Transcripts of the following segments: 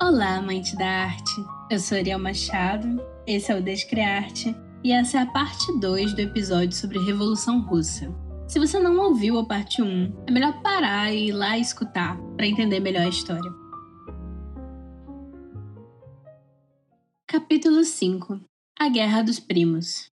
Olá, amante da arte. Eu sou Ariel Machado, esse é o Descriarte e essa é a parte 2 do episódio sobre Revolução Russa. Se você não ouviu a parte 1, é melhor parar e ir lá escutar para entender melhor a história. Capítulo 5 A Guerra dos Primos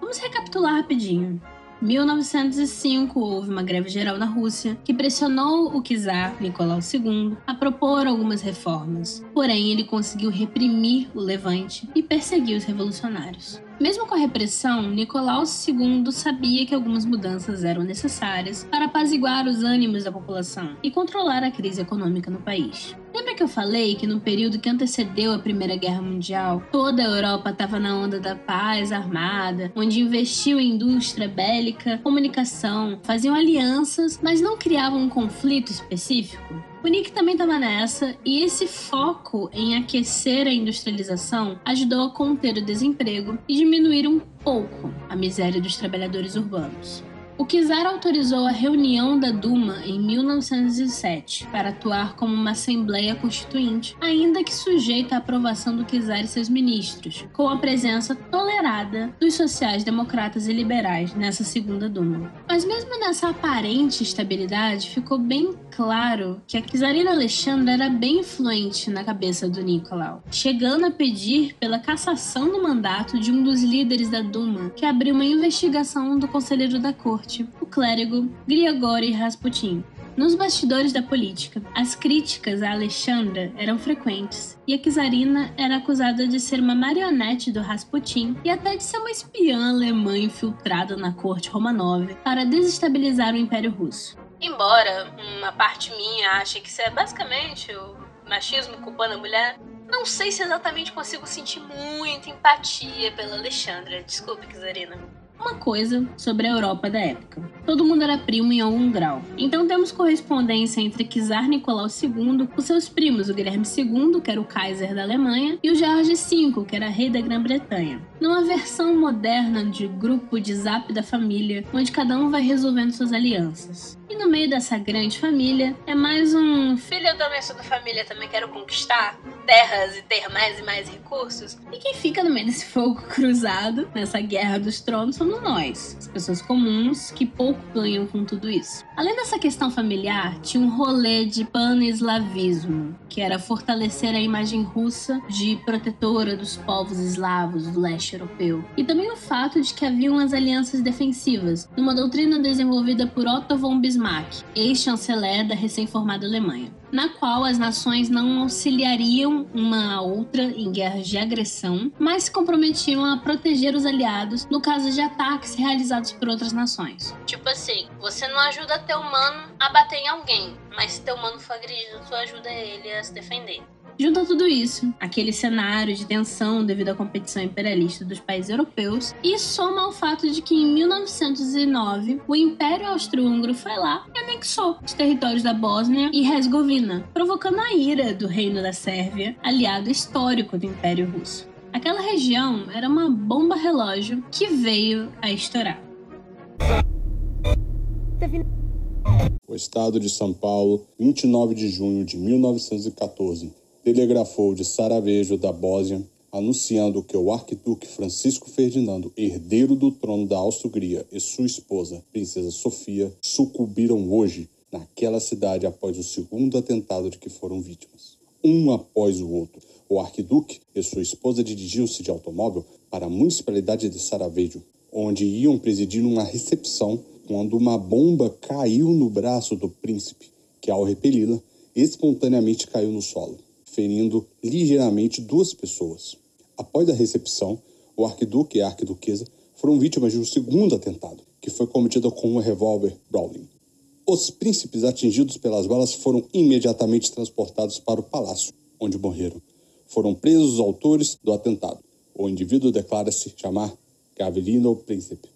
Vamos recapitular rapidinho. 1905 houve uma greve geral na Rússia que pressionou o czar Nicolau II a propor algumas reformas. Porém, ele conseguiu reprimir o levante e perseguir os revolucionários. Mesmo com a repressão, Nicolau II sabia que algumas mudanças eram necessárias para apaziguar os ânimos da população e controlar a crise econômica no país. Lembra que eu falei que no período que antecedeu a Primeira Guerra Mundial, toda a Europa estava na onda da paz armada, onde investiu em indústria bélica, comunicação, faziam alianças, mas não criavam um conflito específico? O Nick também estava nessa, e esse foco em aquecer a industrialização ajudou a conter o desemprego e diminuir um pouco a miséria dos trabalhadores urbanos. O czar autorizou a reunião da Duma em 1907 para atuar como uma assembleia constituinte, ainda que sujeita à aprovação do czar e seus ministros, com a presença tolerada dos sociais-democratas e liberais nessa segunda Duma. Mas mesmo nessa aparente estabilidade, ficou bem claro que a czarina Alexandra era bem influente na cabeça do Nicolau, chegando a pedir pela cassação do mandato de um dos líderes da Duma, que abriu uma investigação do conselheiro da corte o clérigo Grigory Rasputin. Nos bastidores da política, as críticas a Alexandra eram frequentes, e a czarina era acusada de ser uma marionete do Rasputin e até de ser uma espiã alemã infiltrada na corte Romanov para desestabilizar o Império Russo. Embora uma parte minha ache que isso é basicamente o machismo culpando a mulher, não sei se exatamente consigo sentir muita empatia pela Alexandra. Desculpe, czarina uma coisa sobre a Europa da época. Todo mundo era primo em algum grau. Então temos correspondência entre Czar Nicolau II com seus primos, o Guilherme II, que era o Kaiser da Alemanha, e o George V, que era rei da Grã-Bretanha. Numa versão moderna de grupo de zap da família, onde cada um vai resolvendo suas alianças. E no meio dessa grande família é mais um filho eu também sou da família, também quero conquistar terras e ter mais e mais recursos. E quem fica no meio desse fogo cruzado, nessa guerra dos tronos, somos nós, as pessoas comuns que pouco ganham com tudo isso. Além dessa questão familiar, tinha um rolê de pan-eslavismo, que era fortalecer a imagem russa de protetora dos povos eslavos do leste europeu. E também o fato de que haviam as alianças defensivas, numa doutrina desenvolvida por Otto von Bismarck, ex-chanceler da recém-formada Alemanha na qual as nações não auxiliariam uma a outra em guerras de agressão, mas se comprometiam a proteger os aliados no caso de ataques realizados por outras nações. Tipo assim, você não ajuda teu humano a bater em alguém, mas se teu humano for agredido, tu ajuda ele a se defender. Junta tudo isso, aquele cenário de tensão devido à competição imperialista dos países europeus, e soma ao fato de que em 1909 o Império Austro-Húngaro foi lá e anexou os territórios da Bósnia e Herzegovina, provocando a ira do Reino da Sérvia, aliado histórico do Império Russo. Aquela região era uma bomba relógio que veio a estourar. O estado de São Paulo, 29 de junho de 1914 telegrafou de Sarajevo da Bósnia, anunciando que o arquiduque Francisco Ferdinando, herdeiro do trono da Áustria-Hungria, e sua esposa, princesa Sofia, sucumbiram hoje naquela cidade após o segundo atentado de que foram vítimas. Um após o outro, o arquiduque e sua esposa dirigiam-se de automóvel para a municipalidade de Sarajevo, onde iam presidir uma recepção quando uma bomba caiu no braço do príncipe, que ao repeli-la, espontaneamente caiu no solo ferindo ligeiramente duas pessoas. Após a recepção, o arquiduque e a arquiduquesa foram vítimas de um segundo atentado, que foi cometido com um revólver Browning. Os príncipes atingidos pelas balas foram imediatamente transportados para o palácio, onde morreram. Foram presos os autores do atentado. O indivíduo declara-se chamar Gavelino Príncipe.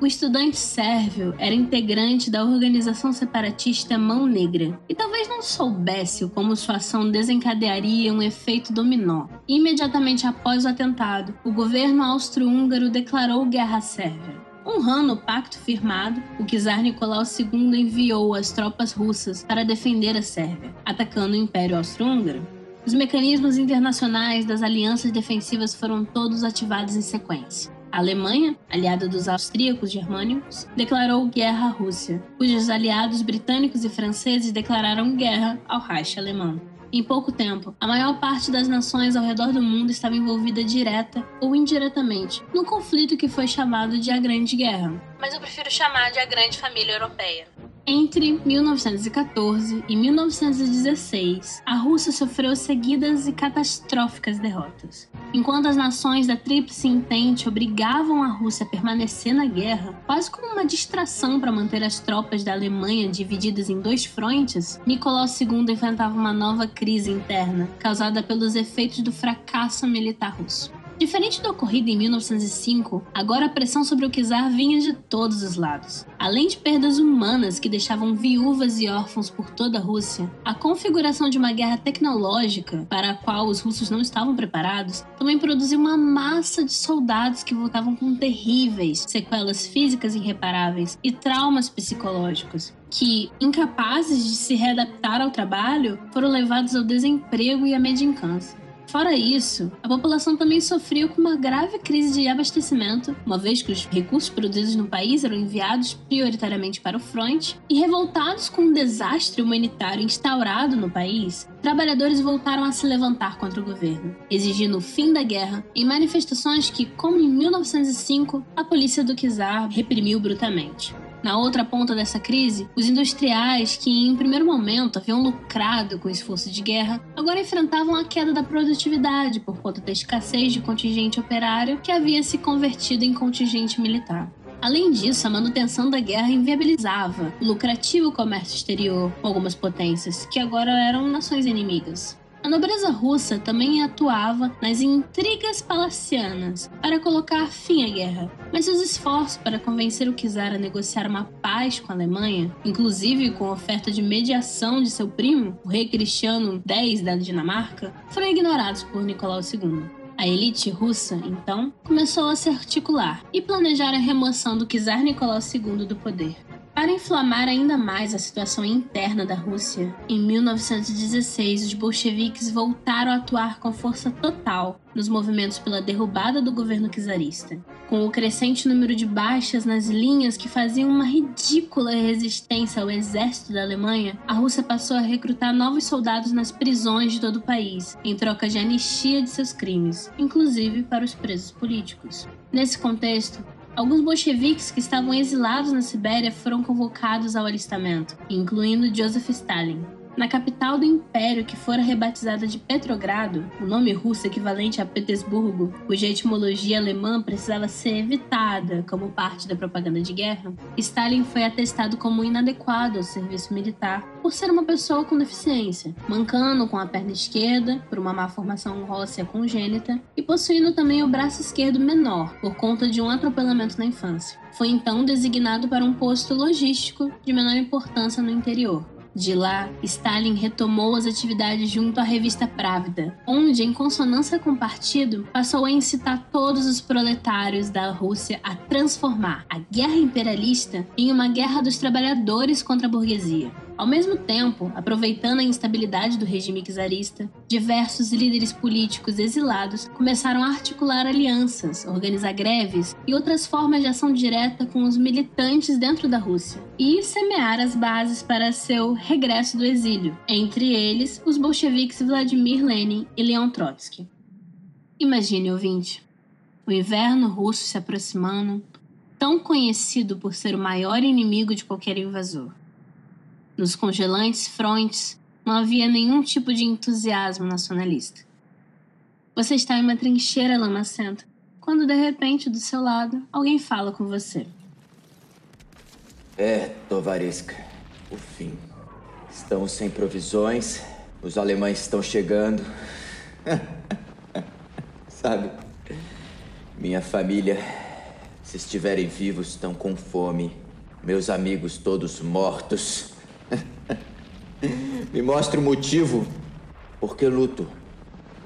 O estudante sérvio era integrante da organização separatista Mão Negra e talvez não soubesse como sua ação desencadearia um efeito dominó. Imediatamente após o atentado, o governo austro-húngaro declarou guerra à Sérvia. Honrando o pacto firmado, o czar Nicolau II enviou as tropas russas para defender a Sérvia, atacando o Império Austro-Húngaro. Os mecanismos internacionais das alianças defensivas foram todos ativados em sequência. A Alemanha, aliada dos austríacos germânicos, declarou guerra à Rússia, cujos aliados britânicos e franceses declararam guerra ao Reich alemão. Em pouco tempo, a maior parte das nações ao redor do mundo estava envolvida direta ou indiretamente no conflito que foi chamado de a Grande Guerra, mas eu prefiro chamar de a Grande Família Europeia. Entre 1914 e 1916, a Rússia sofreu seguidas e catastróficas derrotas. Enquanto as nações da Tríplice Entente obrigavam a Rússia a permanecer na guerra, quase como uma distração para manter as tropas da Alemanha divididas em dois frontes, Nicolau II enfrentava uma nova crise interna, causada pelos efeitos do fracasso militar russo. Diferente do ocorrido em 1905, agora a pressão sobre o czar vinha de todos os lados. Além de perdas humanas que deixavam viúvas e órfãos por toda a Rússia, a configuração de uma guerra tecnológica para a qual os russos não estavam preparados também produziu uma massa de soldados que voltavam com terríveis sequelas físicas irreparáveis e traumas psicológicos, que, incapazes de se readaptar ao trabalho, foram levados ao desemprego e à medicância. Fora isso, a população também sofreu com uma grave crise de abastecimento, uma vez que os recursos produzidos no país eram enviados prioritariamente para o fronte, e revoltados com um desastre humanitário instaurado no país, trabalhadores voltaram a se levantar contra o governo, exigindo o fim da guerra em manifestações que, como em 1905, a polícia do czar reprimiu brutalmente. Na outra ponta dessa crise, os industriais, que em primeiro momento haviam lucrado com o esforço de guerra, agora enfrentavam a queda da produtividade por conta da escassez de contingente operário que havia se convertido em contingente militar. Além disso, a manutenção da guerra inviabilizava o lucrativo comércio exterior com algumas potências, que agora eram nações inimigas. A nobreza russa também atuava nas intrigas palacianas para colocar fim à guerra, mas seus esforços para convencer o czar a negociar uma paz com a Alemanha, inclusive com a oferta de mediação de seu primo, o rei Cristiano X da Dinamarca, foram ignorados por Nicolau II. A elite russa, então, começou a se articular e planejar a remoção do czar Nicolau II do poder. Para inflamar ainda mais a situação interna da Rússia, em 1916 os bolcheviques voltaram a atuar com força total nos movimentos pela derrubada do governo czarista. Com o crescente número de baixas nas linhas que faziam uma ridícula resistência ao exército da Alemanha, a Rússia passou a recrutar novos soldados nas prisões de todo o país, em troca de anistia de seus crimes, inclusive para os presos políticos. Nesse contexto, Alguns bolcheviques que estavam exilados na Sibéria foram convocados ao alistamento, incluindo Joseph Stalin. Na capital do império, que fora rebatizada de Petrogrado, o nome russo equivalente a Petersburgo, cuja etimologia alemã precisava ser evitada como parte da propaganda de guerra, Stalin foi atestado como inadequado ao serviço militar por ser uma pessoa com deficiência, mancando com a perna esquerda por uma má formação óssea congênita e possuindo também o braço esquerdo menor por conta de um atropelamento na infância. Foi então designado para um posto logístico de menor importância no interior. De lá, Stalin retomou as atividades junto à revista Pravda, onde, em consonância com o partido, passou a incitar todos os proletários da Rússia a transformar a guerra imperialista em uma guerra dos trabalhadores contra a burguesia. Ao mesmo tempo, aproveitando a instabilidade do regime czarista, diversos líderes políticos exilados começaram a articular alianças, organizar greves e outras formas de ação direta com os militantes dentro da Rússia, e semear as bases para seu regresso do exílio, entre eles os bolcheviques Vladimir Lenin e Leon Trotsky. Imagine, ouvinte, o inverno russo se aproximando, tão conhecido por ser o maior inimigo de qualquer invasor. Nos congelantes frontes não havia nenhum tipo de entusiasmo nacionalista. Você está em uma trincheira lamacenta, quando de repente do seu lado alguém fala com você. É, Tovariska, o fim. Estamos sem provisões, os alemães estão chegando. Sabe, minha família Se estiverem vivos, estão com fome. Meus amigos todos mortos. Me mostre o motivo por que luto.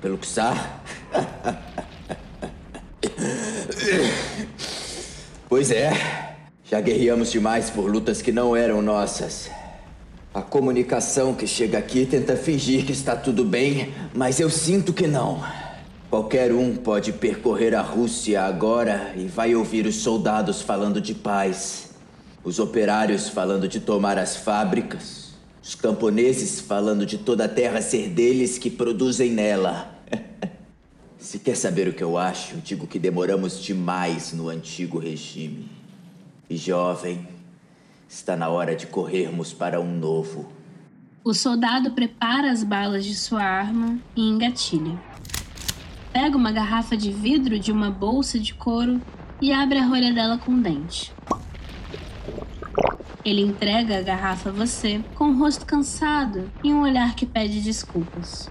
Pelo Xar? pois é. Já guerreamos demais por lutas que não eram nossas. A comunicação que chega aqui tenta fingir que está tudo bem, mas eu sinto que não. Qualquer um pode percorrer a Rússia agora e vai ouvir os soldados falando de paz, os operários falando de tomar as fábricas, os camponeses falando de toda a terra ser deles que produzem nela. Se quer saber o que eu acho, digo que demoramos demais no antigo regime. E jovem, está na hora de corrermos para um novo. O soldado prepara as balas de sua arma e engatilha. Pega uma garrafa de vidro de uma bolsa de couro e abre a rolha dela com um dente. Ele entrega a garrafa a você com um rosto cansado e um olhar que pede desculpas.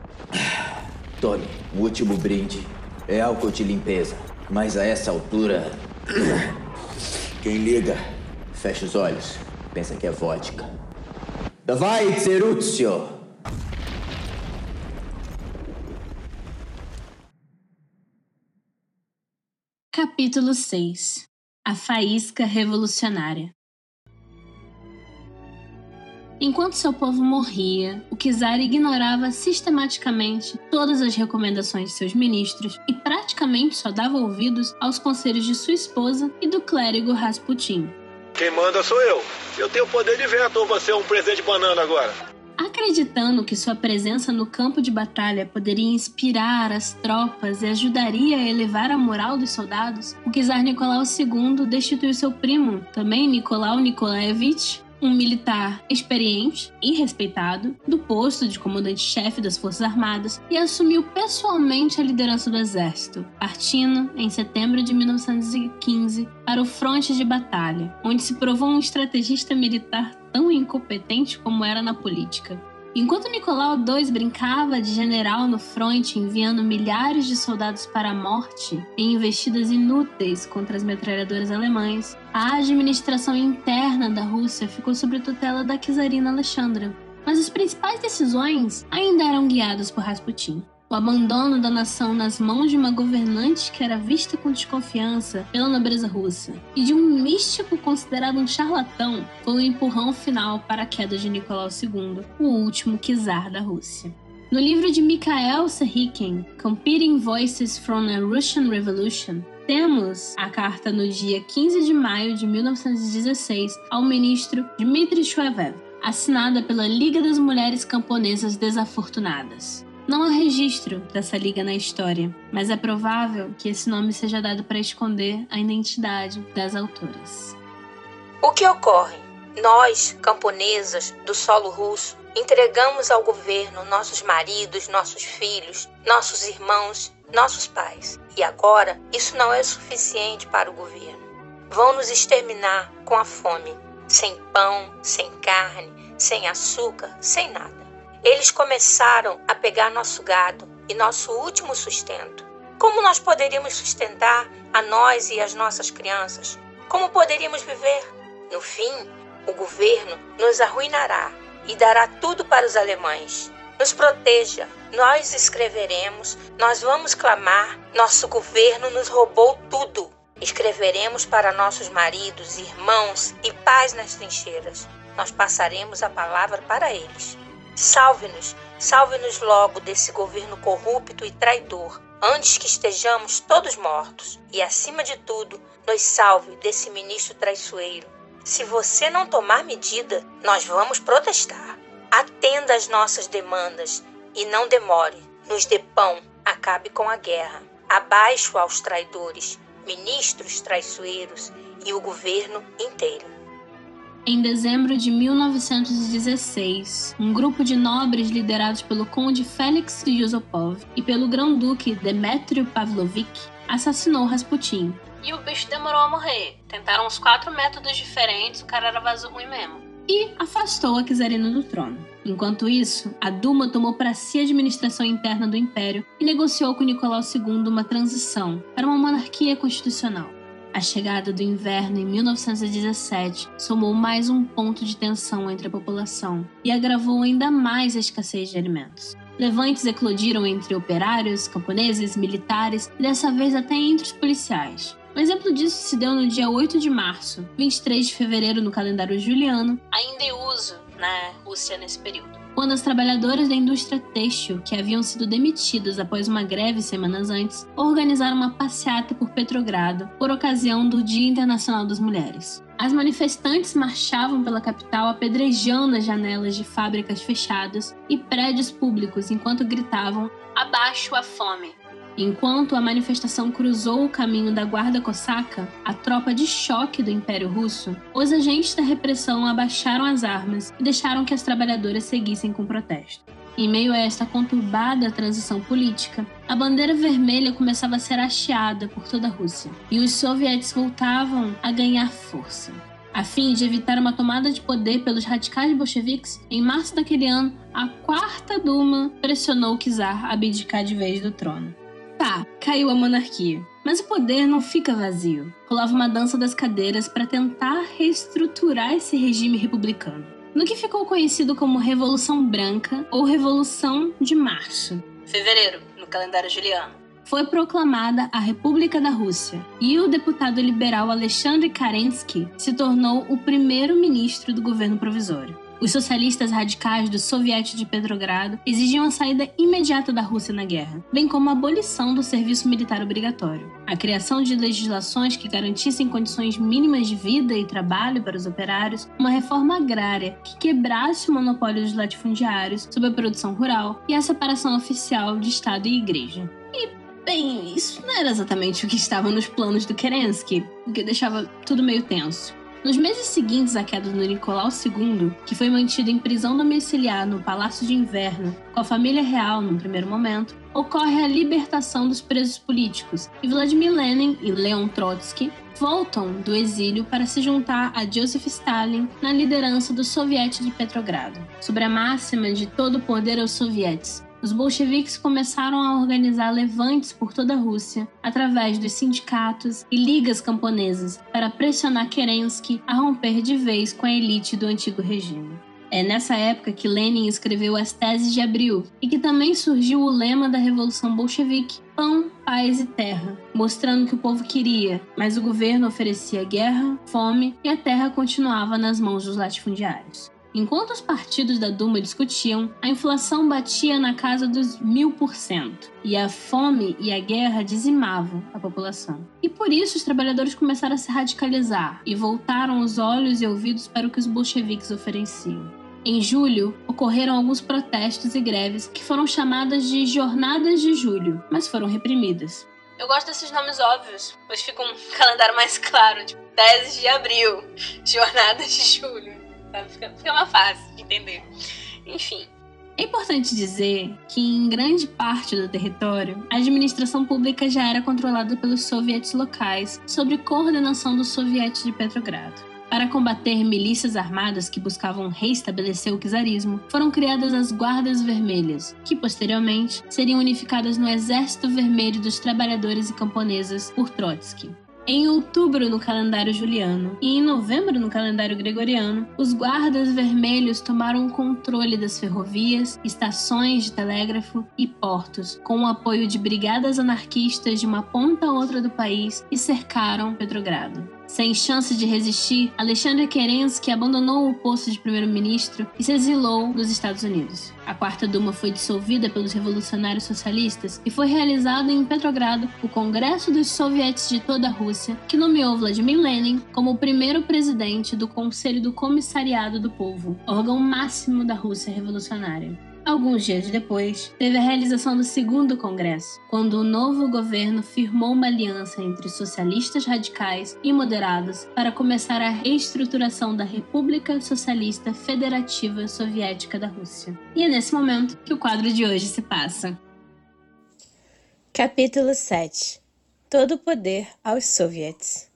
Tome, o último brinde. É álcool de limpeza. Mas a essa altura. Quem liga, fecha os olhos. Pensa que é vodka. Davai, Tseruzio! Capítulo 6 A Faísca Revolucionária Enquanto seu povo morria, o czar ignorava sistematicamente todas as recomendações de seus ministros e praticamente só dava ouvidos aos conselhos de sua esposa e do clérigo Rasputin. Quem manda sou eu. Eu tenho poder de veto ou você é um presente banana agora? Acreditando que sua presença no campo de batalha poderia inspirar as tropas e ajudaria a elevar a moral dos soldados, o czar Nicolau II destituiu seu primo, também Nicolau Nikolaevich, um militar experiente e respeitado, do posto de comandante-chefe das Forças Armadas e assumiu pessoalmente a liderança do exército, partindo em setembro de 1915 para o fronte de batalha, onde se provou um estrategista militar tão incompetente como era na política. Enquanto Nicolau II brincava de general no fronte, enviando milhares de soldados para a morte em investidas inúteis contra as metralhadoras alemães, a administração interna da Rússia ficou sob tutela da czarina Alexandra. Mas as principais decisões ainda eram guiadas por Rasputin o abandono da nação nas mãos de uma governante que era vista com desconfiança pela nobreza russa e de um místico considerado um charlatão foi o empurrão final para a queda de Nicolau II, o último czar da Rússia. No livro de Mikhail Serhikin, Competing Voices from a Russian Revolution, temos a carta no dia 15 de maio de 1916 ao ministro Dmitry Shvev, assinada pela Liga das Mulheres Camponesas Desafortunadas. Não há registro dessa liga na história, mas é provável que esse nome seja dado para esconder a identidade das autoras. O que ocorre? Nós, camponesas do solo russo, entregamos ao governo nossos maridos, nossos filhos, nossos irmãos, nossos pais. E agora isso não é suficiente para o governo. Vão nos exterminar com a fome, sem pão, sem carne, sem açúcar, sem nada. Eles começaram a pegar nosso gado e nosso último sustento. Como nós poderíamos sustentar a nós e as nossas crianças? Como poderíamos viver? No fim, o governo nos arruinará e dará tudo para os alemães. Nos proteja, nós escreveremos, nós vamos clamar, nosso governo nos roubou tudo. Escreveremos para nossos maridos, irmãos e pais nas trincheiras. Nós passaremos a palavra para eles. Salve-nos, salve-nos logo desse governo corrupto e traidor, antes que estejamos todos mortos. E acima de tudo, nos salve desse ministro traiçoeiro. Se você não tomar medida, nós vamos protestar. Atenda às nossas demandas e não demore. Nos dê pão, acabe com a guerra. Abaixo aos traidores, ministros traiçoeiros e o governo inteiro. Em dezembro de 1916, um grupo de nobres liderados pelo conde Félix Yusupov e pelo grão-duque Demetrio Pavlovich assassinou Rasputin. E o bicho demorou a morrer. Tentaram uns quatro métodos diferentes, o cara era vaso ruim mesmo. E afastou a czarina do trono. Enquanto isso, a Duma tomou para si a administração interna do império e negociou com Nicolau II uma transição para uma monarquia constitucional. A chegada do inverno em 1917 somou mais um ponto de tensão entre a população e agravou ainda mais a escassez de alimentos. Levantes eclodiram entre operários, camponeses, militares e dessa vez até entre os policiais. Um exemplo disso se deu no dia 8 de março, 23 de fevereiro no calendário juliano, ainda em uso na Rússia nesse período quando as trabalhadoras da indústria têxtil, que haviam sido demitidas após uma greve semanas antes, organizaram uma passeata por Petrogrado por ocasião do Dia Internacional das Mulheres. As manifestantes marchavam pela capital apedrejando as janelas de fábricas fechadas e prédios públicos enquanto gritavam: Abaixo a fome! Enquanto a manifestação cruzou o caminho da guarda cosaca, a tropa de choque do Império Russo, os agentes da repressão abaixaram as armas e deixaram que as trabalhadoras seguissem com o protesto. Em meio a esta conturbada transição política, a bandeira vermelha começava a ser hasteada por toda a Rússia, e os sovietes voltavam a ganhar força. A fim de evitar uma tomada de poder pelos radicais bolcheviques, em março daquele ano, a quarta Duma pressionou o czar a abdicar de vez do trono. Tá, caiu a monarquia. Mas o poder não fica vazio. Rolava uma dança das cadeiras para tentar reestruturar esse regime republicano. No que ficou conhecido como Revolução Branca ou Revolução de Março. Fevereiro, no calendário juliano. Foi proclamada a República da Rússia e o deputado liberal Alexandre Kerensky se tornou o primeiro ministro do governo provisório. Os socialistas radicais do Soviete de Petrogrado exigiam a saída imediata da Rússia na guerra, bem como a abolição do serviço militar obrigatório, a criação de legislações que garantissem condições mínimas de vida e trabalho para os operários, uma reforma agrária que quebrasse o monopólio dos latifundiários sobre a produção rural e a separação oficial de Estado e Igreja. E Bem, isso não era exatamente o que estava nos planos do Kerensky, o que deixava tudo meio tenso. Nos meses seguintes à queda do Nicolau II, que foi mantido em prisão domiciliar no Palácio de Inverno com a família real num primeiro momento, ocorre a libertação dos presos políticos e Vladimir Lenin e Leon Trotsky voltam do exílio para se juntar a Joseph Stalin na liderança do Soviete de Petrogrado, sobre a máxima de todo poder aos sovietes, os bolcheviques começaram a organizar levantes por toda a Rússia, através dos sindicatos e ligas camponesas, para pressionar Kerensky a romper de vez com a elite do antigo regime. É nessa época que Lenin escreveu as Teses de Abril e que também surgiu o lema da Revolução Bolchevique: Pão, Paz e Terra, mostrando que o povo queria, mas o governo oferecia guerra, fome e a terra continuava nas mãos dos latifundiários. Enquanto os partidos da Duma discutiam, a inflação batia na casa dos mil por cento e a fome e a guerra dizimavam a população. E por isso os trabalhadores começaram a se radicalizar e voltaram os olhos e ouvidos para o que os bolcheviques ofereciam. Em julho, ocorreram alguns protestos e greves que foram chamadas de Jornadas de Julho, mas foram reprimidas. Eu gosto desses nomes óbvios, pois fica um calendário mais claro, tipo Teses de Abril, Jornadas de Julho sabe? Fica, fica mais fácil de entender. Enfim. É importante dizer que, em grande parte do território, a administração pública já era controlada pelos sovietes locais, sob coordenação do Soviete de Petrogrado. Para combater milícias armadas que buscavam reestabelecer o czarismo, foram criadas as Guardas Vermelhas, que posteriormente seriam unificadas no Exército Vermelho dos Trabalhadores e Camponesas por Trotsky. Em outubro, no calendário juliano, e em novembro, no calendário gregoriano, os guardas vermelhos tomaram controle das ferrovias, estações de telégrafo e portos, com o apoio de brigadas anarquistas de uma ponta a outra do país e cercaram Petrogrado. Sem chance de resistir, Alexandre Kerensky abandonou o posto de primeiro-ministro e se exilou dos Estados Unidos. A Quarta Duma foi dissolvida pelos revolucionários socialistas e foi realizado em Petrogrado o Congresso dos Sovietes de toda a Rússia, que nomeou Vladimir Lenin como o primeiro presidente do Conselho do Comissariado do Povo, órgão máximo da Rússia revolucionária. Alguns dias depois, teve a realização do segundo congresso, quando o novo governo firmou uma aliança entre socialistas radicais e moderados para começar a reestruturação da República Socialista Federativa Soviética da Rússia. E é nesse momento que o quadro de hoje se passa. Capítulo 7 Todo o poder aos soviets.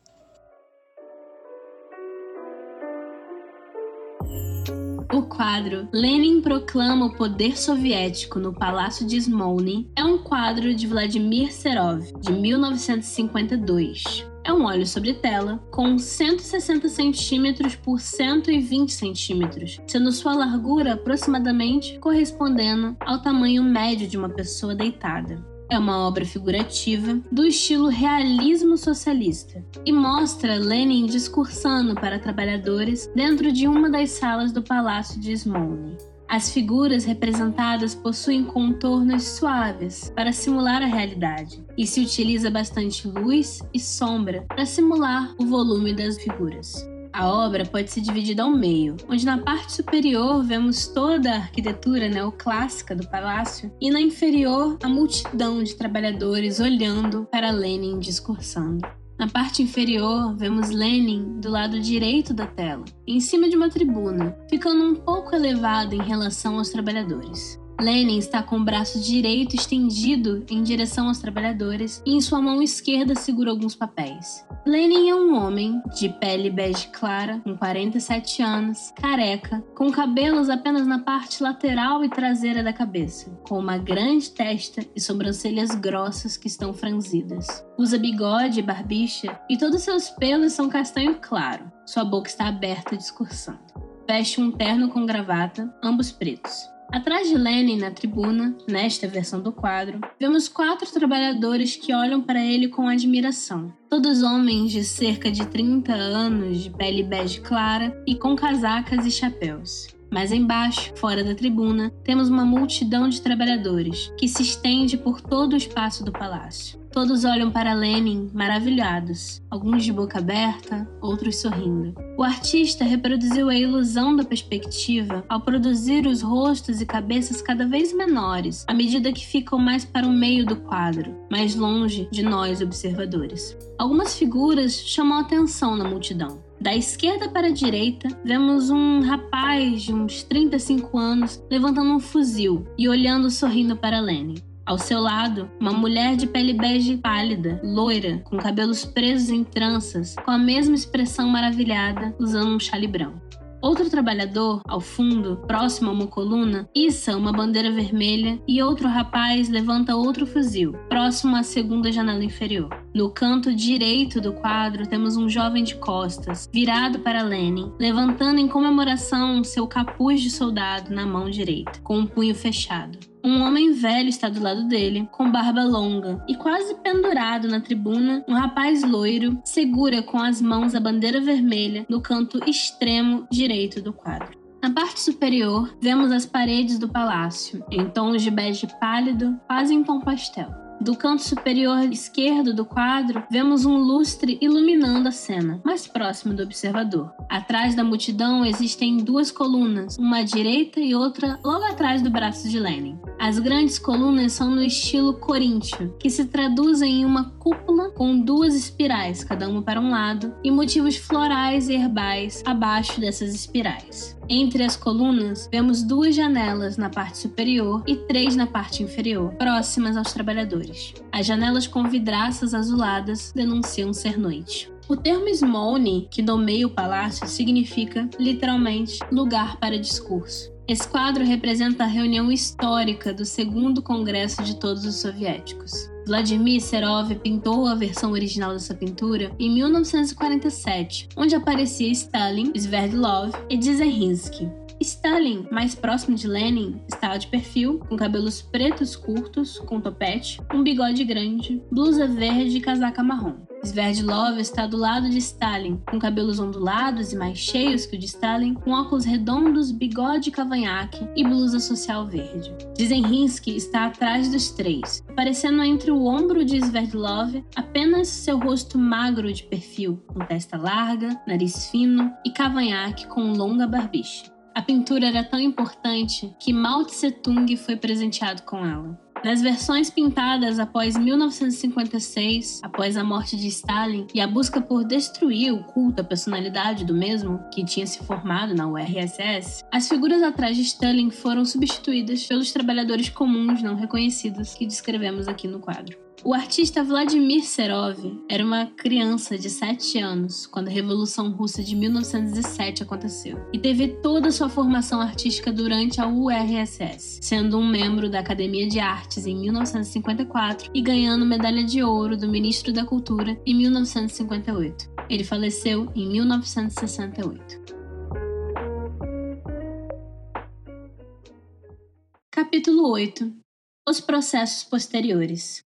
O quadro Lenin proclama o poder soviético no Palácio de Smolny é um quadro de Vladimir Serov, de 1952. É um óleo sobre tela com 160 centímetros por 120 centímetros, sendo sua largura aproximadamente correspondendo ao tamanho médio de uma pessoa deitada. É uma obra figurativa do estilo realismo socialista e mostra Lenin discursando para trabalhadores dentro de uma das salas do Palácio de Smolny. As figuras representadas possuem contornos suaves para simular a realidade, e se utiliza bastante luz e sombra para simular o volume das figuras. A obra pode ser dividida ao meio, onde na parte superior vemos toda a arquitetura neoclássica do palácio e na inferior a multidão de trabalhadores olhando para Lenin discursando. Na parte inferior, vemos Lenin do lado direito da tela, em cima de uma tribuna, ficando um pouco elevado em relação aos trabalhadores. Lenin está com o braço direito estendido em direção aos trabalhadores e em sua mão esquerda segura alguns papéis. Lenin é um homem de pele bege clara, com 47 anos, careca, com cabelos apenas na parte lateral e traseira da cabeça, com uma grande testa e sobrancelhas grossas que estão franzidas. Usa bigode e barbicha e todos seus pelos são castanho claro. Sua boca está aberta discursando. Veste um terno com gravata, ambos pretos. Atrás de Lenin na tribuna, nesta versão do quadro, vemos quatro trabalhadores que olham para ele com admiração. Todos homens de cerca de 30 anos, de pele bege clara e com casacas e chapéus. Mais embaixo, fora da tribuna, temos uma multidão de trabalhadores que se estende por todo o espaço do palácio. Todos olham para Lenin maravilhados, alguns de boca aberta, outros sorrindo. O artista reproduziu a ilusão da perspectiva ao produzir os rostos e cabeças cada vez menores, à medida que ficam mais para o meio do quadro, mais longe de nós observadores. Algumas figuras chamam atenção na multidão. Da esquerda para a direita, vemos um rapaz de uns 35 anos levantando um fuzil e olhando sorrindo para Lenin. Ao seu lado, uma mulher de pele bege pálida, loira, com cabelos presos em tranças, com a mesma expressão maravilhada, usando um chale branco. Outro trabalhador, ao fundo, próximo a uma coluna, issa uma bandeira vermelha e outro rapaz levanta outro fuzil, próximo à segunda janela inferior. No canto direito do quadro temos um jovem de costas, virado para Lenin, levantando em comemoração seu capuz de soldado na mão direita, com o um punho fechado. Um homem velho está do lado dele, com barba longa, e quase pendurado na tribuna, um rapaz loiro segura com as mãos a bandeira vermelha no canto extremo direito do quadro. Na parte superior, vemos as paredes do palácio, em tons de bege pálido, quase em tom pastel. Do canto superior esquerdo do quadro, vemos um lustre iluminando a cena, mais próximo do observador. Atrás da multidão existem duas colunas, uma à direita e outra logo atrás do braço de Lenin. As grandes colunas são no estilo coríntio, que se traduzem em uma cúpula com duas espirais, cada uma para um lado, e motivos florais e herbais abaixo dessas espirais. Entre as colunas, vemos duas janelas na parte superior e três na parte inferior, próximas aos trabalhadores. As janelas com vidraças azuladas denunciam ser noite. O termo Smolny, que nomeia o palácio, significa literalmente lugar para discurso. Esse quadro representa a reunião histórica do segundo congresso de todos os soviéticos. Vladimir Serov pintou a versão original dessa pintura em 1947, onde aparecia Stalin, Sverdlov e Dzerzhinsky. Stalin, mais próximo de Lenin, estava de perfil, com cabelos pretos curtos, com topete, um bigode grande, blusa verde e casaca marrom. Sverdlov está do lado de Stalin, com cabelos ondulados e mais cheios que o de Stalin, com óculos redondos, bigode cavanhaque e blusa social verde. Dzerzhinsky está atrás dos três, aparecendo entre o ombro de Sverdlov apenas seu rosto magro de perfil, com testa larga, nariz fino e cavanhaque com longa barbicha. A pintura era tão importante que Mao Tse Tung foi presenteado com ela. Nas versões pintadas após 1956, após a morte de Stalin e a busca por destruir o culto à personalidade do mesmo, que tinha se formado na URSS, as figuras atrás de Stalin foram substituídas pelos trabalhadores comuns não reconhecidos que descrevemos aqui no quadro. O artista Vladimir Serov era uma criança de 7 anos quando a Revolução Russa de 1917 aconteceu e teve toda sua formação artística durante a URSS, sendo um membro da Academia de Artes em 1954 e ganhando medalha de ouro do Ministro da Cultura em 1958. Ele faleceu em 1968. Capítulo 8 Os processos posteriores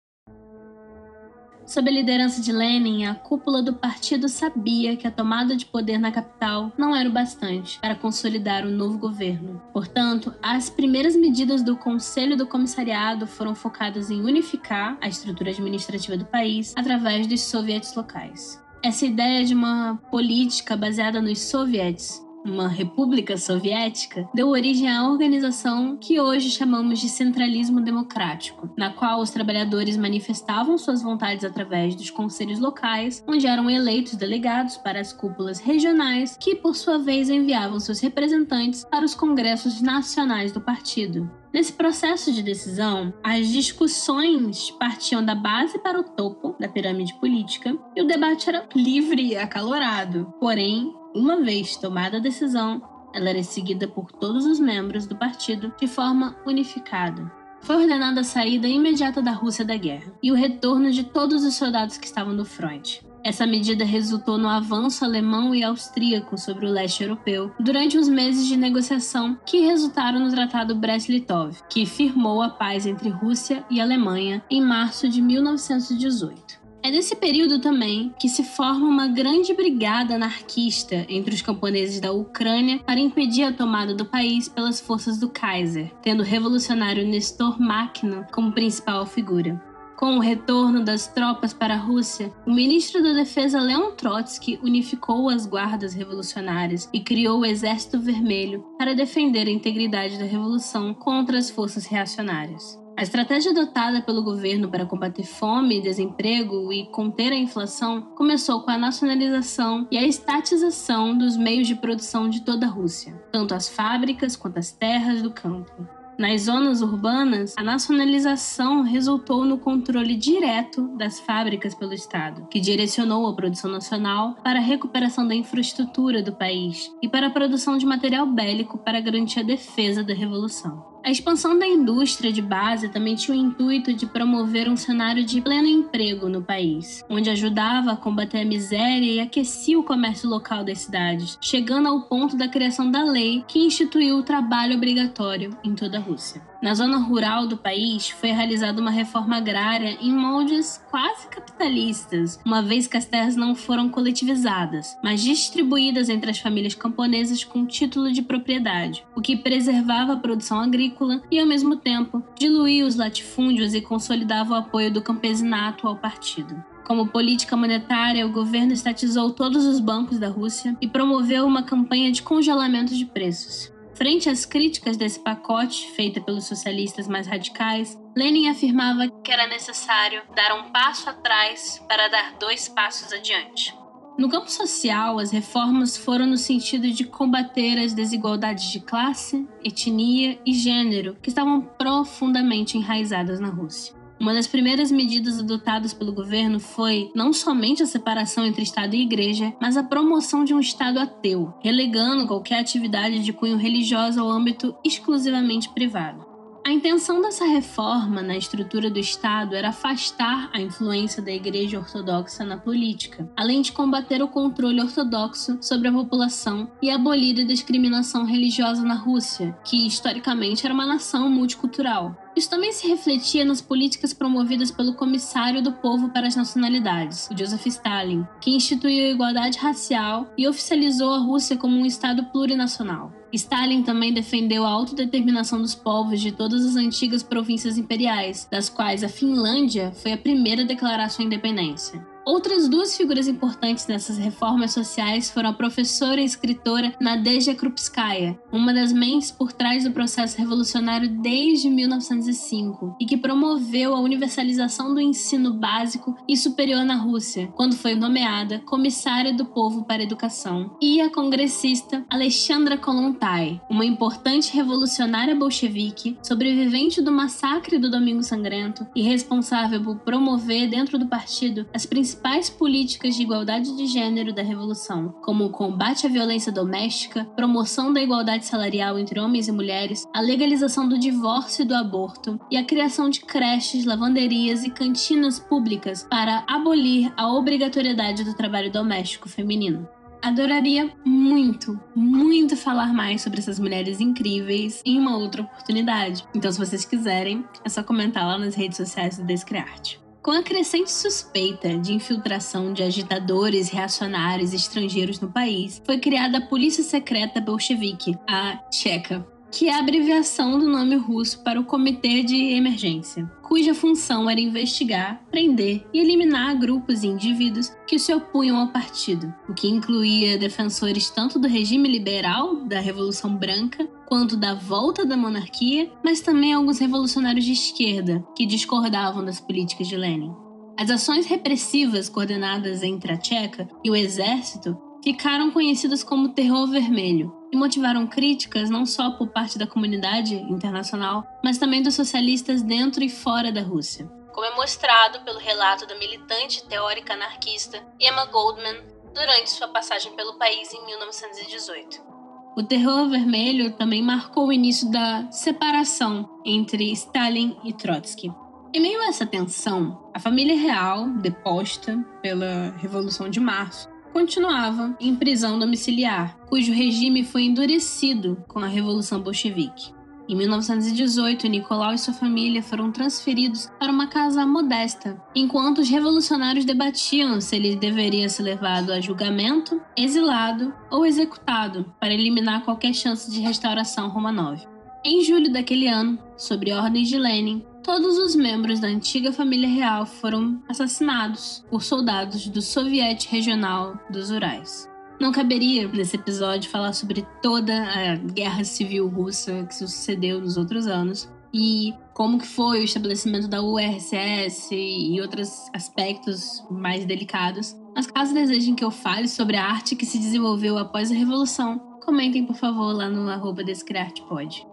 Sob a liderança de Lenin, a cúpula do partido sabia que a tomada de poder na capital não era o bastante para consolidar o novo governo. Portanto, as primeiras medidas do Conselho do Comissariado foram focadas em unificar a estrutura administrativa do país através dos sovietes locais. Essa ideia de uma política baseada nos sovietes uma república soviética, deu origem à organização que hoje chamamos de centralismo democrático, na qual os trabalhadores manifestavam suas vontades através dos conselhos locais, onde eram eleitos delegados para as cúpulas regionais, que por sua vez enviavam seus representantes para os congressos nacionais do partido. Nesse processo de decisão, as discussões partiam da base para o topo da pirâmide política e o debate era livre e acalorado. Porém, uma vez tomada a decisão, ela era seguida por todos os membros do partido de forma unificada. Foi ordenada a saída imediata da Rússia da guerra e o retorno de todos os soldados que estavam no fronte. Essa medida resultou no avanço alemão e austríaco sobre o leste europeu durante os meses de negociação que resultaram no Tratado Brest-Litov, que firmou a paz entre Rússia e Alemanha em março de 1918. É nesse período também que se forma uma grande brigada anarquista entre os camponeses da Ucrânia para impedir a tomada do país pelas forças do Kaiser, tendo o revolucionário Nestor Makhno como principal figura. Com o retorno das tropas para a Rússia, o ministro da Defesa Leon Trotsky unificou as guardas revolucionárias e criou o Exército Vermelho para defender a integridade da revolução contra as forças reacionárias. A estratégia adotada pelo governo para combater fome desemprego e conter a inflação começou com a nacionalização e a estatização dos meios de produção de toda a Rússia, tanto as fábricas quanto as terras do campo. Nas zonas urbanas, a nacionalização resultou no controle direto das fábricas pelo Estado, que direcionou a produção nacional para a recuperação da infraestrutura do país e para a produção de material bélico para garantir a defesa da revolução. A expansão da indústria de base também tinha o intuito de promover um cenário de pleno emprego no país, onde ajudava a combater a miséria e aquecia o comércio local das cidades, chegando ao ponto da criação da lei que instituiu o trabalho obrigatório em toda a Rússia. Na zona rural do país, foi realizada uma reforma agrária em moldes quase capitalistas, uma vez que as terras não foram coletivizadas, mas distribuídas entre as famílias camponesas com título de propriedade, o que preservava a produção agrícola e, ao mesmo tempo, diluía os latifúndios e consolidava o apoio do campesinato ao partido. Como política monetária, o governo estatizou todos os bancos da Rússia e promoveu uma campanha de congelamento de preços. Frente às críticas desse pacote, feita pelos socialistas mais radicais, Lenin afirmava que era necessário dar um passo atrás para dar dois passos adiante. No campo social, as reformas foram no sentido de combater as desigualdades de classe, etnia e gênero que estavam profundamente enraizadas na Rússia. Uma das primeiras medidas adotadas pelo governo foi não somente a separação entre Estado e Igreja, mas a promoção de um Estado ateu, relegando qualquer atividade de cunho religioso ao âmbito exclusivamente privado. A intenção dessa reforma na estrutura do Estado era afastar a influência da Igreja Ortodoxa na política, além de combater o controle ortodoxo sobre a população e abolir a discriminação religiosa na Rússia, que historicamente era uma nação multicultural. Isso também se refletia nas políticas promovidas pelo Comissário do Povo para as Nacionalidades, Joseph Stalin, que instituiu a igualdade racial e oficializou a Rússia como um Estado plurinacional. Stalin também defendeu a autodeterminação dos povos de todas as antigas províncias imperiais, das quais a Finlândia foi a primeira a declarar sua independência. Outras duas figuras importantes nessas reformas sociais foram a professora e escritora Nadezhda Krupskaya, uma das mentes por trás do processo revolucionário desde 1905 e que promoveu a universalização do ensino básico e superior na Rússia, quando foi nomeada comissária do povo para a educação, e a congressista Alexandra Kolontai, uma importante revolucionária bolchevique, sobrevivente do massacre do Domingo Sangrento e responsável por promover dentro do partido as principais principais políticas de igualdade de gênero da Revolução, como o combate à violência doméstica, promoção da igualdade salarial entre homens e mulheres, a legalização do divórcio e do aborto e a criação de creches, lavanderias e cantinas públicas para abolir a obrigatoriedade do trabalho doméstico feminino. Adoraria muito, muito falar mais sobre essas mulheres incríveis em uma outra oportunidade. Então, se vocês quiserem, é só comentar lá nas redes sociais do Descriarte. Com a crescente suspeita de infiltração de agitadores reacionários estrangeiros no país, foi criada a Polícia Secreta Bolchevique, a Tcheca, que é a abreviação do nome russo para o Comitê de Emergência, cuja função era investigar, prender e eliminar grupos e indivíduos que se opunham ao partido, o que incluía defensores tanto do regime liberal, da Revolução Branca, quanto da volta da monarquia, mas também alguns revolucionários de esquerda que discordavam das políticas de Lenin. As ações repressivas coordenadas entre a Tcheca e o exército ficaram conhecidas como Terror Vermelho e motivaram críticas não só por parte da comunidade internacional, mas também dos socialistas dentro e fora da Rússia. Como é mostrado pelo relato da militante teórica anarquista Emma Goldman durante sua passagem pelo país em 1918. O Terror Vermelho também marcou o início da separação entre Stalin e Trotsky. Em meio a essa tensão, a família real, deposta pela Revolução de Março, continuava em prisão domiciliar, cujo regime foi endurecido com a Revolução Bolchevique. Em 1918, Nicolau e sua família foram transferidos para uma casa modesta, enquanto os revolucionários debatiam se ele deveria ser levado a julgamento, exilado ou executado para eliminar qualquer chance de restauração Romanov. Em julho daquele ano, sob ordens de Lenin, todos os membros da antiga família real foram assassinados por soldados do Soviete Regional dos Urais. Não caberia nesse episódio falar sobre toda a guerra civil russa que sucedeu nos outros anos e como que foi o estabelecimento da URSS e outros aspectos mais delicados. Mas caso desejem que eu fale sobre a arte que se desenvolveu após a Revolução, comentem por favor lá no arroba Descriartepod.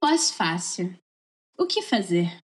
Pós-fácil. O que fazer?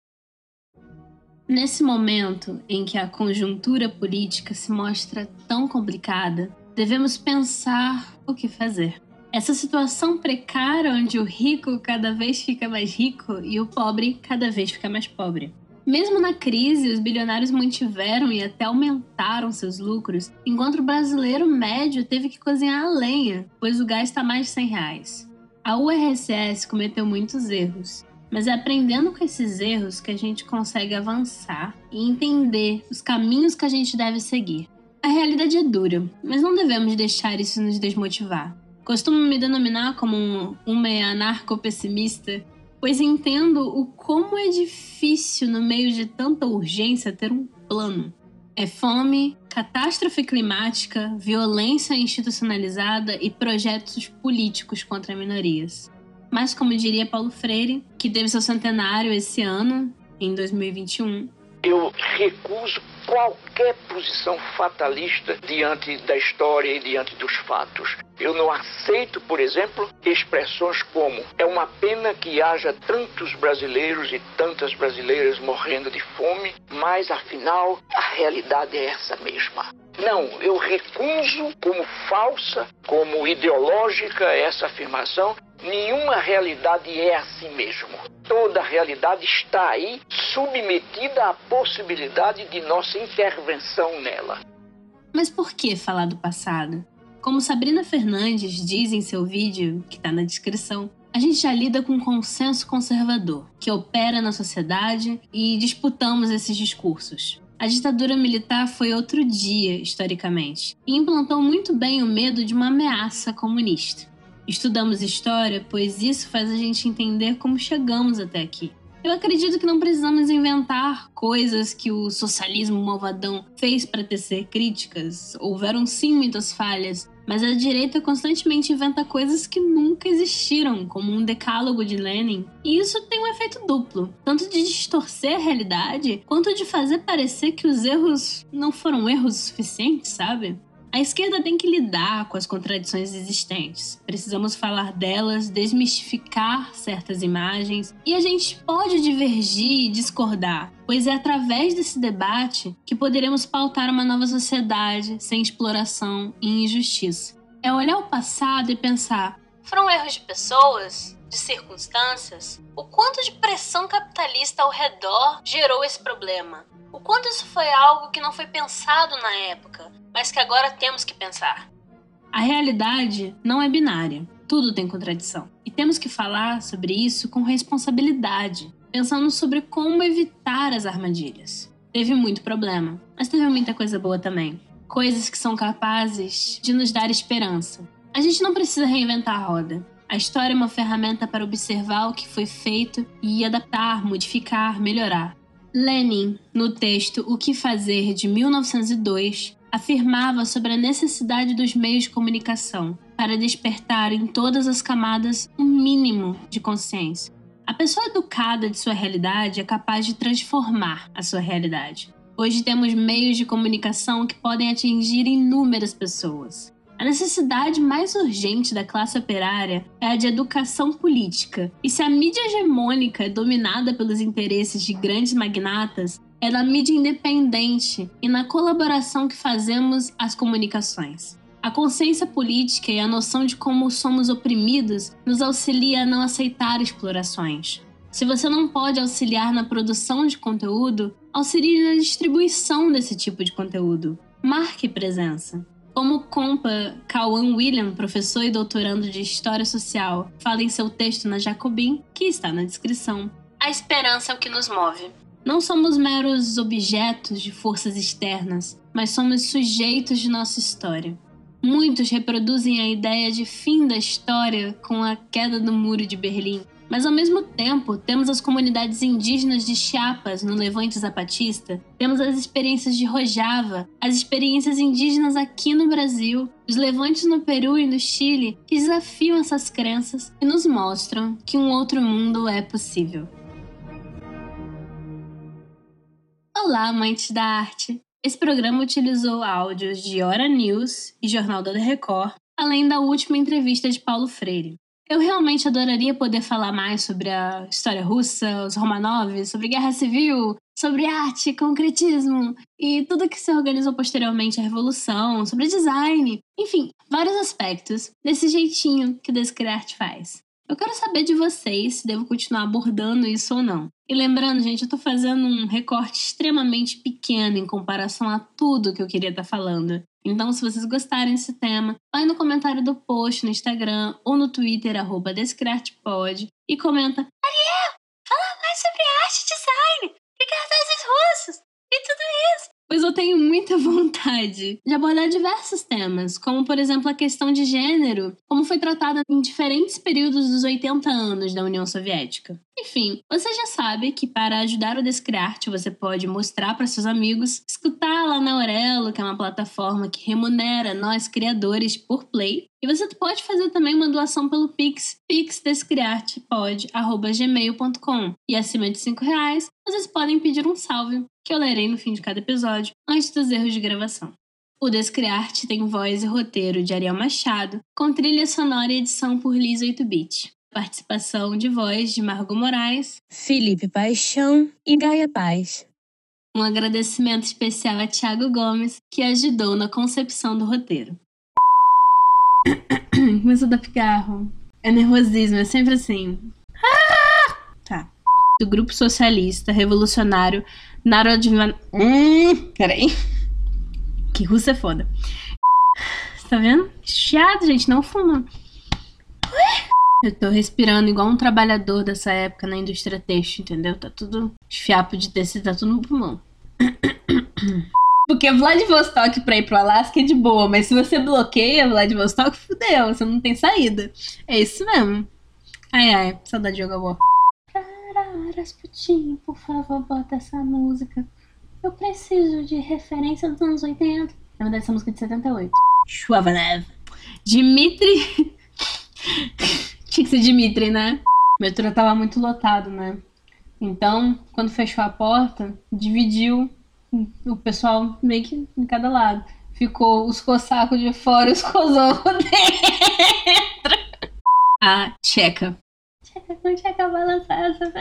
Nesse momento em que a conjuntura política se mostra tão complicada, devemos pensar o que fazer. Essa situação precária onde o rico cada vez fica mais rico e o pobre cada vez fica mais pobre. Mesmo na crise, os bilionários mantiveram e até aumentaram seus lucros, enquanto o brasileiro médio teve que cozinhar a lenha, pois o gás está mais de 100 reais. A URSS cometeu muitos erros, mas é aprendendo com esses erros que a gente consegue avançar e entender os caminhos que a gente deve seguir. A realidade é dura, mas não devemos deixar isso nos desmotivar. Costumo me denominar como um, uma anarco-pessimista, pois entendo o como é difícil, no meio de tanta urgência, ter um plano. É fome, catástrofe climática, violência institucionalizada e projetos políticos contra minorias. Mas, como diria Paulo Freire, que teve seu centenário esse ano, em 2021, eu recuso qualquer posição fatalista diante da história e diante dos fatos. Eu não aceito, por exemplo, expressões como é uma pena que haja tantos brasileiros e tantas brasileiras morrendo de fome, mas afinal a realidade é essa mesma. Não, eu recuso como falsa, como ideológica essa afirmação Nenhuma realidade é assim mesmo. Toda realidade está aí, submetida à possibilidade de nossa intervenção nela. Mas por que falar do passado? Como Sabrina Fernandes diz em seu vídeo, que está na descrição, a gente já lida com um consenso conservador, que opera na sociedade e disputamos esses discursos. A ditadura militar foi outro dia, historicamente, e implantou muito bem o medo de uma ameaça comunista. Estudamos história, pois isso faz a gente entender como chegamos até aqui. Eu acredito que não precisamos inventar coisas que o socialismo malvadão fez para tecer críticas. Houveram sim muitas falhas, mas a direita constantemente inventa coisas que nunca existiram, como um decálogo de Lenin. E isso tem um efeito duplo, tanto de distorcer a realidade, quanto de fazer parecer que os erros não foram erros suficientes, sabe? A esquerda tem que lidar com as contradições existentes. Precisamos falar delas, desmistificar certas imagens e a gente pode divergir e discordar, pois é através desse debate que poderemos pautar uma nova sociedade sem exploração e injustiça. É olhar o passado e pensar: foram erros de pessoas? De circunstâncias? O quanto de pressão capitalista ao redor gerou esse problema? O quanto isso foi algo que não foi pensado na época, mas que agora temos que pensar? A realidade não é binária. Tudo tem contradição. E temos que falar sobre isso com responsabilidade, pensando sobre como evitar as armadilhas. Teve muito problema, mas teve muita coisa boa também. Coisas que são capazes de nos dar esperança. A gente não precisa reinventar a roda. A história é uma ferramenta para observar o que foi feito e adaptar, modificar, melhorar. Lenin, no texto O que Fazer de 1902, afirmava sobre a necessidade dos meios de comunicação para despertar em todas as camadas um mínimo de consciência. A pessoa educada de sua realidade é capaz de transformar a sua realidade. Hoje temos meios de comunicação que podem atingir inúmeras pessoas. A necessidade mais urgente da classe operária é a de educação política. E se a mídia hegemônica é dominada pelos interesses de grandes magnatas, é na mídia independente e na colaboração que fazemos as comunicações. A consciência política e a noção de como somos oprimidos nos auxilia a não aceitar explorações. Se você não pode auxiliar na produção de conteúdo, auxilie na distribuição desse tipo de conteúdo. Marque presença. Como compa Cauan William, professor e doutorando de História Social, fala em seu texto na Jacobin, que está na descrição, a esperança é o que nos move. Não somos meros objetos de forças externas, mas somos sujeitos de nossa história. Muitos reproduzem a ideia de fim da história com a queda do Muro de Berlim, mas ao mesmo tempo, temos as comunidades indígenas de Chiapas, no Levante Zapatista, temos as experiências de Rojava, as experiências indígenas aqui no Brasil, os levantes no Peru e no Chile, que desafiam essas crenças e nos mostram que um outro mundo é possível. Olá, amantes da arte! Esse programa utilizou áudios de Hora News e Jornal da Record, além da última entrevista de Paulo Freire. Eu realmente adoraria poder falar mais sobre a história russa, os Romanov, sobre guerra civil, sobre arte, concretismo e tudo que se organizou posteriormente à Revolução, sobre design, enfim, vários aspectos desse jeitinho que o Descriarte faz. Eu quero saber de vocês se devo continuar abordando isso ou não. E lembrando, gente, eu tô fazendo um recorte extremamente pequeno em comparação a tudo que eu queria estar tá falando. Então, se vocês gostarem desse tema, vai no comentário do post no Instagram ou no Twitter, arroba e comenta Ariel, fala mais sobre arte e design e cartazes russos e tudo isso pois eu tenho muita vontade de abordar diversos temas, como por exemplo a questão de gênero, como foi tratada em diferentes períodos dos 80 anos da União Soviética. Enfim, você já sabe que para ajudar o Descriarte você pode mostrar para seus amigos, escutar lá na Aurelo, que é uma plataforma que remunera nós criadores por play, e você pode fazer também uma doação pelo Pix, pixdescriartepod.gmail.com. E acima de 5 reais, vocês podem pedir um salve, que eu lerei no fim de cada episódio, antes dos erros de gravação. O Descriarte tem voz e roteiro de Ariel Machado, com trilha sonora e edição por Liz 8-Bit. Participação de voz de Margot Moraes, Felipe Paixão e Gaia Paz. Um agradecimento especial a Thiago Gomes, que ajudou na concepção do roteiro. Começou a dar pigarro. É nervosismo, é sempre assim. Ah! Tá. Do Grupo Socialista Revolucionário Narodvan... Hum, peraí. Que russo é foda. Tá vendo? Chiado, gente, não fuma. Eu tô respirando igual um trabalhador dessa época na indústria têxtil, entendeu? Tá tudo. Fiapo de tecido, tá tudo no pulmão. Porque Vladivostok pra ir pro Alasca é de boa, mas se você bloqueia Vladivostok, fudeu, você não tem saída. É isso mesmo. Ai, ai, saudade de jogar boa. Rasputin, por favor, bota essa música. Eu preciso de referência dos anos 80. Na verdade, essa música é de 78. Shwavanev. Dimitri. Tinha que ser Dimitri, né? O metrô tava muito lotado, né? Então, quando fechou a porta, dividiu o pessoal meio que em cada lado. Ficou os cossacos de fora e os cozocos dentro. A tcheca. Tcheca com tcheca balançada.